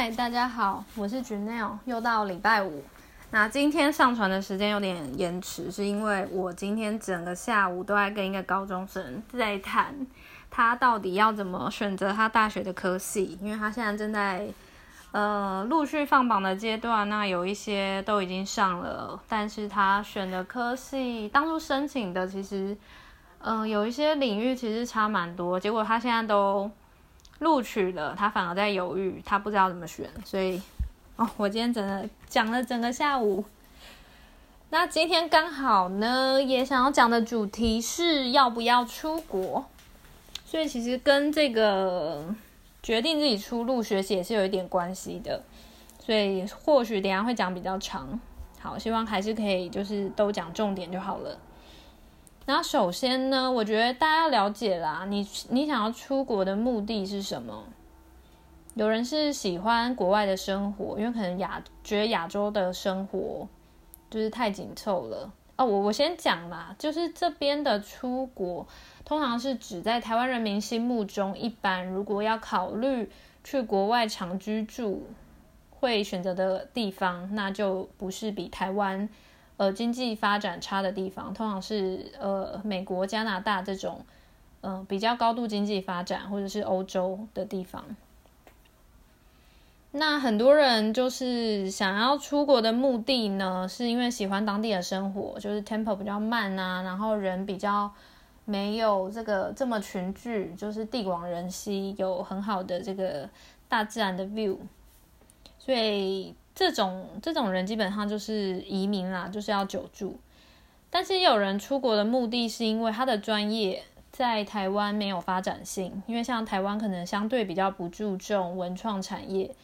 嗨，大家好，我是 Janelle，又到礼拜五。那今天上传的时间有点延迟，是因为我今天整个下午都在跟一个高中生在谈，他到底要怎么选择他大学的科系，因为他现在正在呃陆续放榜的阶段，那有一些都已经上了，但是他选的科系当初申请的其实，嗯，有一些领域其实差蛮多，结果他现在都。录取了，他反而在犹豫，他不知道怎么选，所以哦，我今天整个讲了整个下午。那今天刚好呢，也想要讲的主题是要不要出国，所以其实跟这个决定自己出路学习也是有一点关系的，所以或许等下会讲比较长。好，希望还是可以就是都讲重点就好了。那首先呢，我觉得大家要了解啦，你你想要出国的目的是什么？有人是喜欢国外的生活，因为可能亚觉得亚洲的生活就是太紧凑了哦。我我先讲嘛，就是这边的出国，通常是指在台湾人民心目中，一般如果要考虑去国外长居住，会选择的地方，那就不是比台湾。呃，经济发展差的地方，通常是呃美国、加拿大这种，嗯，比较高度经济发展，或者是欧洲的地方。那很多人就是想要出国的目的呢，是因为喜欢当地的生活，就是 tempo 比较慢啊，然后人比较没有这个这么群聚，就是地广人稀，有很好的这个大自然的 view，所以。这种这种人基本上就是移民啦，就是要久住。但是也有人出国的目的是因为他的专业在台湾没有发展性，因为像台湾可能相对比较不注重文创产业，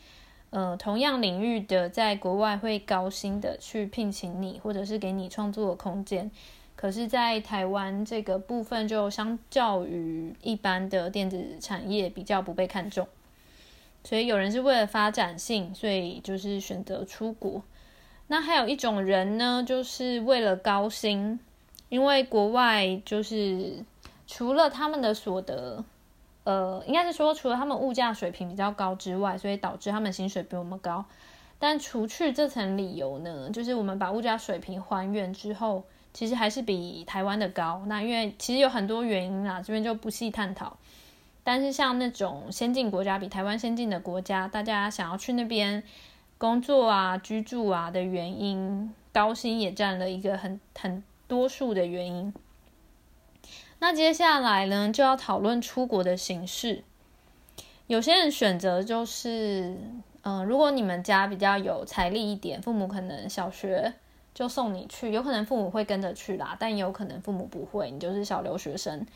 呃，同样领域的在国外会高薪的去聘请你，或者是给你创作的空间。可是，在台湾这个部分就相较于一般的电子产业比较不被看重。所以有人是为了发展性，所以就是选择出国。那还有一种人呢，就是为了高薪，因为国外就是除了他们的所得，呃，应该是说除了他们物价水平比较高之外，所以导致他们薪水比我们高。但除去这层理由呢，就是我们把物价水平还原之后，其实还是比台湾的高。那因为其实有很多原因啦，这边就不细探讨。但是像那种先进国家，比台湾先进的国家，大家想要去那边工作啊、居住啊的原因，高薪也占了一个很很多数的原因。那接下来呢，就要讨论出国的形式。有些人选择就是，嗯，如果你们家比较有财力一点，父母可能小学就送你去，有可能父母会跟着去啦，但也有可能父母不会，你就是小留学生。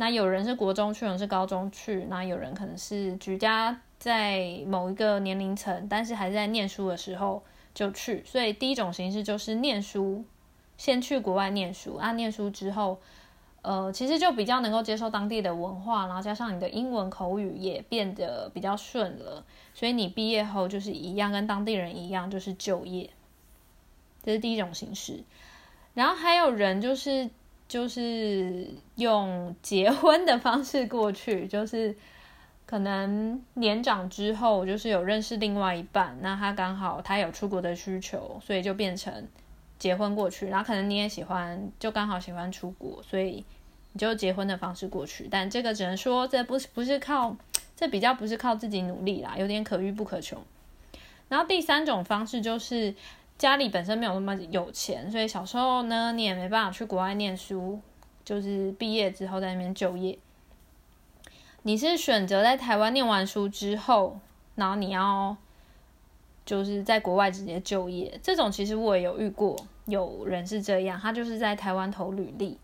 那有人是国中去，有人是高中去，那有人可能是举家在某一个年龄层，但是还在念书的时候就去。所以第一种形式就是念书，先去国外念书啊，念书之后，呃，其实就比较能够接受当地的文化，然后加上你的英文口语也变得比较顺了，所以你毕业后就是一样跟当地人一样，就是就业。这是第一种形式。然后还有人就是。就是用结婚的方式过去，就是可能年长之后，就是有认识另外一半，那他刚好他有出国的需求，所以就变成结婚过去。然后可能你也喜欢，就刚好喜欢出国，所以你就结婚的方式过去。但这个只能说，这不是不是靠，这比较不是靠自己努力啦，有点可遇不可求。然后第三种方式就是。家里本身没有那么有钱，所以小时候呢，你也没办法去国外念书，就是毕业之后在那边就业。你是选择在台湾念完书之后，然后你要就是在国外直接就业。这种其实我也有遇过，有人是这样，他就是在台湾投履历，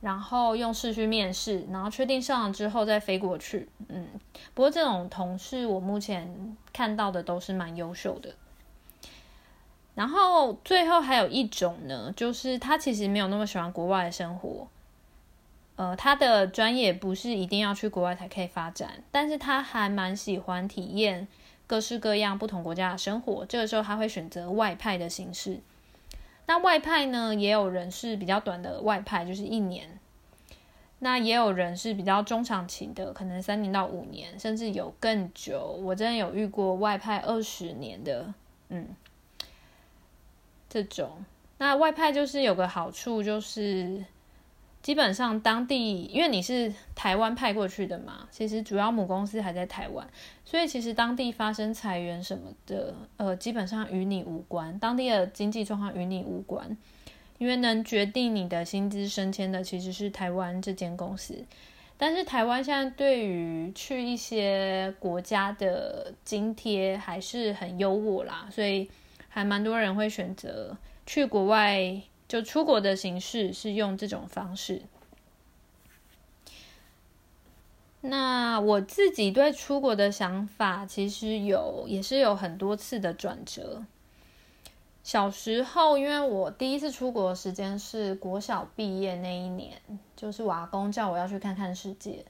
然后用试去面试，然后确定上了之后再飞过去。嗯，不过这种同事我目前看到的都是蛮优秀的。然后最后还有一种呢，就是他其实没有那么喜欢国外的生活，呃，他的专业不是一定要去国外才可以发展，但是他还蛮喜欢体验各式各样不同国家的生活。这个时候他会选择外派的形式。那外派呢，也有人是比较短的外派，就是一年。那也有人是比较中长期的，可能三年到五年，甚至有更久。我真的有遇过外派二十年的，嗯，这种。那外派就是有个好处，就是基本上当地，因为你是台湾派过去的嘛，其实主要母公司还在台湾，所以其实当地发生裁员什么的，呃，基本上与你无关，当地的经济状况与你无关。因为能决定你的薪资升迁的其实是台湾这间公司，但是台湾现在对于去一些国家的津贴还是很优渥啦，所以还蛮多人会选择去国外，就出国的形式是用这种方式。那我自己对出国的想法，其实有也是有很多次的转折。小时候，因为我第一次出国的时间是国小毕业那一年，就是我阿公叫我要去看看世界，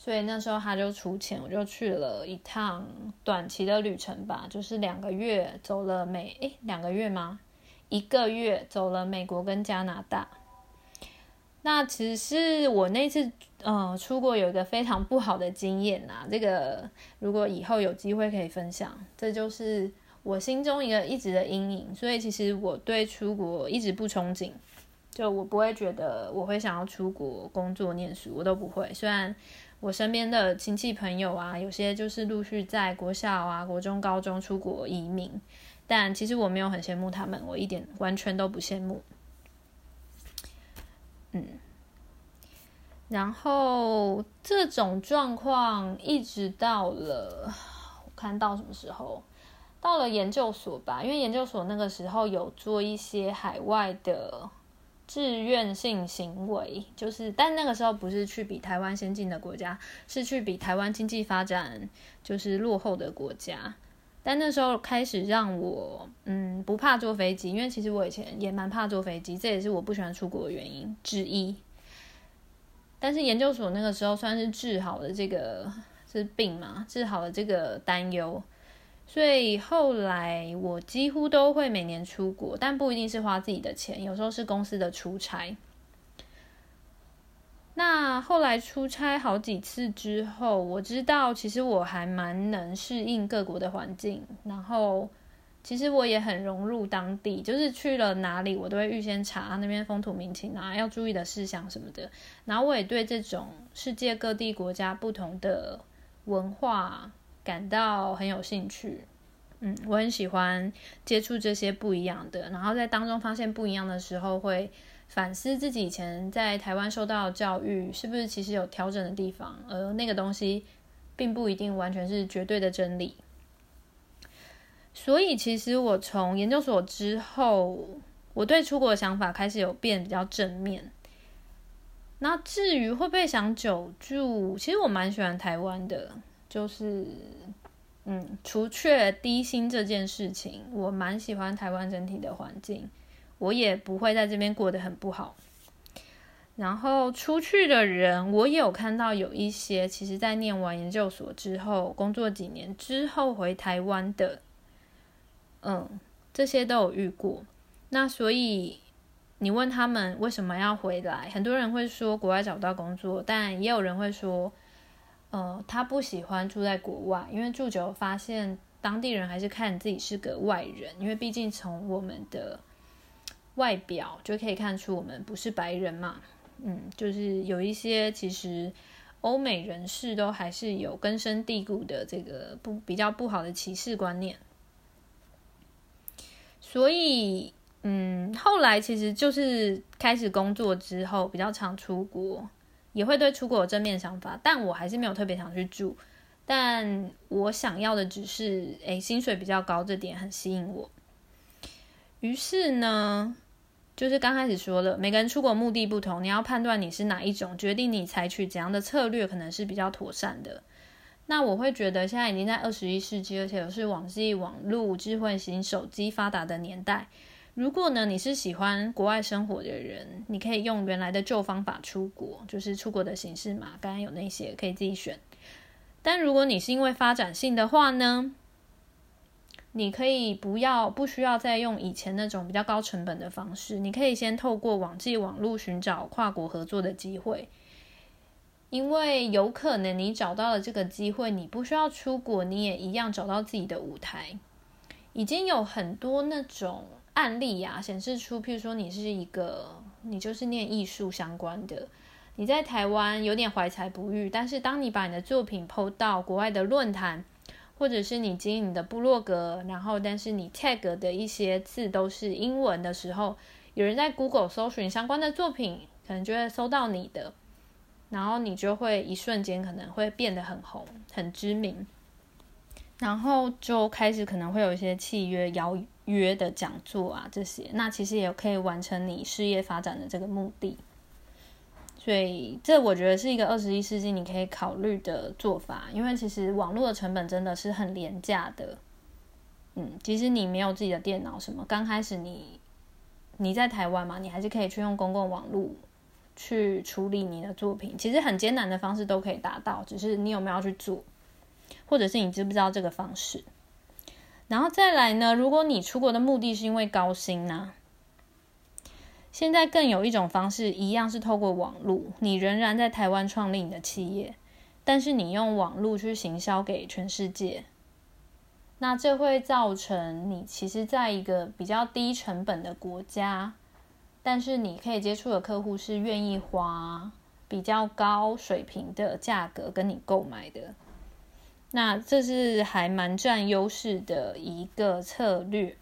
所以那时候他就出钱，我就去了一趟短期的旅程吧，就是两个月，走了美诶两个月吗？一个月走了美国跟加拿大。那其实是我那次呃出国有一个非常不好的经验呐，这个如果以后有机会可以分享，这就是。我心中一个一直的阴影，所以其实我对出国一直不憧憬，就我不会觉得我会想要出国工作念书，我都不会。虽然我身边的亲戚朋友啊，有些就是陆续在国小啊、国中、高中出国移民，但其实我没有很羡慕他们，我一点完全都不羡慕。嗯，然后这种状况一直到了我看到什么时候？到了研究所吧，因为研究所那个时候有做一些海外的志愿性行为，就是，但那个时候不是去比台湾先进的国家，是去比台湾经济发展就是落后的国家。但那时候开始让我嗯不怕坐飞机，因为其实我以前也蛮怕坐飞机，这也是我不喜欢出国的原因之一。但是研究所那个时候算是治好了这个是病嘛，治好了这个担忧。所以后来我几乎都会每年出国，但不一定是花自己的钱，有时候是公司的出差。那后来出差好几次之后，我知道其实我还蛮能适应各国的环境，然后其实我也很融入当地，就是去了哪里我都会预先查那边风土民情啊，要注意的事项什么的。然后我也对这种世界各地国家不同的文化。感到很有兴趣，嗯，我很喜欢接触这些不一样的，然后在当中发现不一样的时候，会反思自己以前在台湾受到的教育是不是其实有调整的地方，而那个东西并不一定完全是绝对的真理。所以，其实我从研究所之后，我对出国的想法开始有变比较正面。那至于会不会想久住，其实我蛮喜欢台湾的。就是，嗯，除却低薪这件事情，我蛮喜欢台湾整体的环境，我也不会在这边过得很不好。然后出去的人，我也有看到有一些，其实在念完研究所之后，工作几年之后回台湾的，嗯，这些都有遇过。那所以你问他们为什么要回来，很多人会说国外找不到工作，但也有人会说。呃，他不喜欢住在国外，因为住久发现当地人还是看自己是个外人，因为毕竟从我们的外表就可以看出我们不是白人嘛。嗯，就是有一些其实欧美人士都还是有根深蒂固的这个不比较不好的歧视观念，所以嗯，后来其实就是开始工作之后比较常出国。也会对出国有正面想法，但我还是没有特别想去住。但我想要的只是，诶，薪水比较高，这点很吸引我。于是呢，就是刚开始说了，每个人出国目的不同，你要判断你是哪一种，决定你采取怎样的策略，可能是比较妥善的。那我会觉得，现在已经在二十一世纪，而且又是网际网络、智慧型手机发达的年代。如果呢，你是喜欢国外生活的人，你可以用原来的旧方法出国，就是出国的形式嘛。刚刚有那些可以自己选。但如果你是因为发展性的话呢，你可以不要不需要再用以前那种比较高成本的方式，你可以先透过网际网络寻找跨国合作的机会。因为有可能你找到了这个机会，你不需要出国，你也一样找到自己的舞台。已经有很多那种案例呀，显示出，譬如说你是一个，你就是念艺术相关的，你在台湾有点怀才不遇，但是当你把你的作品 PO 到国外的论坛。或者是你经营的部落格，然后但是你 tag 的一些字都是英文的时候，有人在 Google 搜寻相关的作品，可能就会搜到你的，然后你就会一瞬间可能会变得很红、很知名，然后就开始可能会有一些契约邀约的讲座啊这些，那其实也可以完成你事业发展的这个目的。所以，这我觉得是一个二十一世纪你可以考虑的做法，因为其实网络的成本真的是很廉价的。嗯，其实你没有自己的电脑，什么刚开始你你在台湾嘛，你还是可以去用公共网络去处理你的作品。其实很艰难的方式都可以达到，只是你有没有去做，或者是你知不知道这个方式。然后再来呢，如果你出国的目的是因为高薪呢？现在更有一种方式，一样是透过网络，你仍然在台湾创立你的企业，但是你用网络去行销给全世界，那这会造成你其实在一个比较低成本的国家，但是你可以接触的客户是愿意花比较高水平的价格跟你购买的，那这是还蛮占优势的一个策略。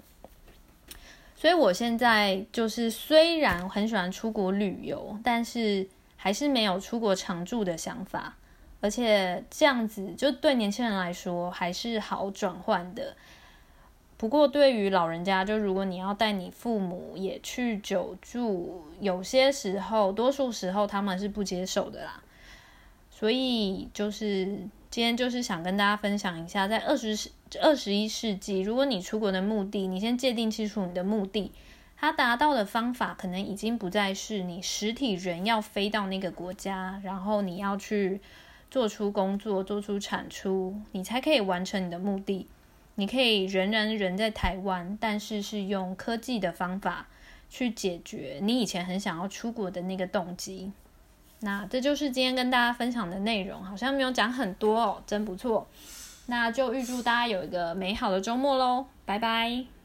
所以，我现在就是虽然很喜欢出国旅游，但是还是没有出国常住的想法。而且这样子，就对年轻人来说还是好转换的。不过，对于老人家，就如果你要带你父母也去久住，有些时候，多数时候他们是不接受的啦。所以，就是今天就是想跟大家分享一下，在二十世。二十一世纪，如果你出国的目的，你先界定清楚你的目的，它达到的方法可能已经不再是你实体人要飞到那个国家，然后你要去做出工作、做出产出，你才可以完成你的目的。你可以仍然人在台湾，但是是用科技的方法去解决你以前很想要出国的那个动机。那这就是今天跟大家分享的内容，好像没有讲很多哦，真不错。那就预祝大家有一个美好的周末喽，拜拜。